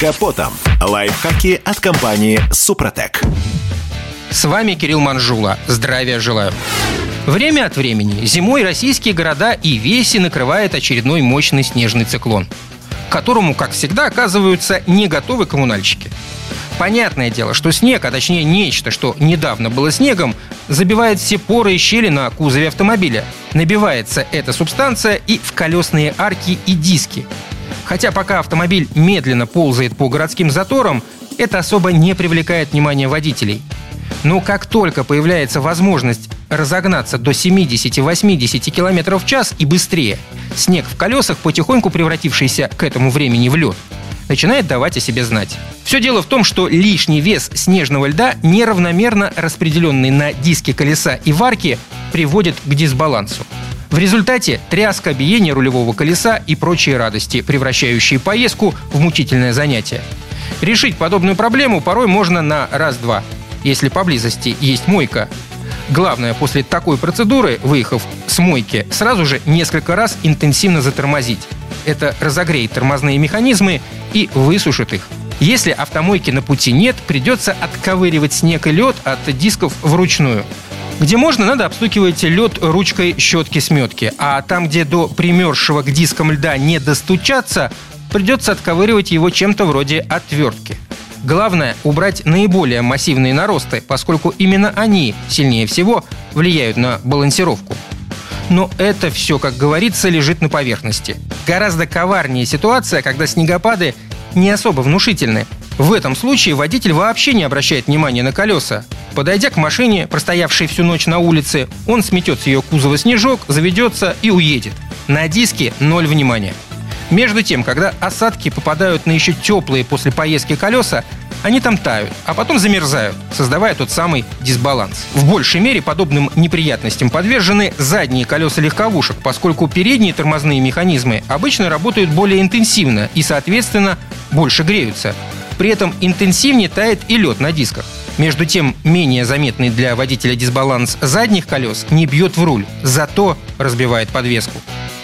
капотом. Лайфхаки от компании «Супротек». С вами Кирилл Манжула. Здравия желаю. Время от времени зимой российские города и веси накрывает очередной мощный снежный циклон, которому, как всегда, оказываются не готовы коммунальщики. Понятное дело, что снег, а точнее нечто, что недавно было снегом, забивает все поры и щели на кузове автомобиля. Набивается эта субстанция и в колесные арки и диски. Хотя пока автомобиль медленно ползает по городским заторам, это особо не привлекает внимания водителей. Но как только появляется возможность разогнаться до 70-80 км в час и быстрее, снег в колесах, потихоньку превратившийся к этому времени в лед, начинает давать о себе знать. Все дело в том, что лишний вес снежного льда, неравномерно распределенный на диски колеса и варки, приводит к дисбалансу. В результате тряска, биение рулевого колеса и прочие радости, превращающие поездку в мучительное занятие. Решить подобную проблему порой можно на раз-два, если поблизости есть мойка. Главное, после такой процедуры, выехав с мойки, сразу же несколько раз интенсивно затормозить. Это разогреет тормозные механизмы и высушит их. Если автомойки на пути нет, придется отковыривать снег и лед от дисков вручную. Где можно, надо обстукивать лед ручкой щетки-сметки. А там, где до примерзшего к дискам льда не достучаться, придется отковыривать его чем-то вроде отвертки. Главное – убрать наиболее массивные наросты, поскольку именно они сильнее всего влияют на балансировку. Но это все, как говорится, лежит на поверхности. Гораздо коварнее ситуация, когда снегопады не особо внушительны. В этом случае водитель вообще не обращает внимания на колеса. Подойдя к машине, простоявшей всю ночь на улице, он сметет с ее кузова снежок, заведется и уедет. На диске ноль внимания. Между тем, когда осадки попадают на еще теплые после поездки колеса, они там тают, а потом замерзают, создавая тот самый дисбаланс. В большей мере подобным неприятностям подвержены задние колеса легковушек, поскольку передние тормозные механизмы обычно работают более интенсивно и, соответственно, больше греются. При этом интенсивнее тает и лед на дисках. Между тем, менее заметный для водителя дисбаланс задних колес не бьет в руль, зато разбивает подвеску.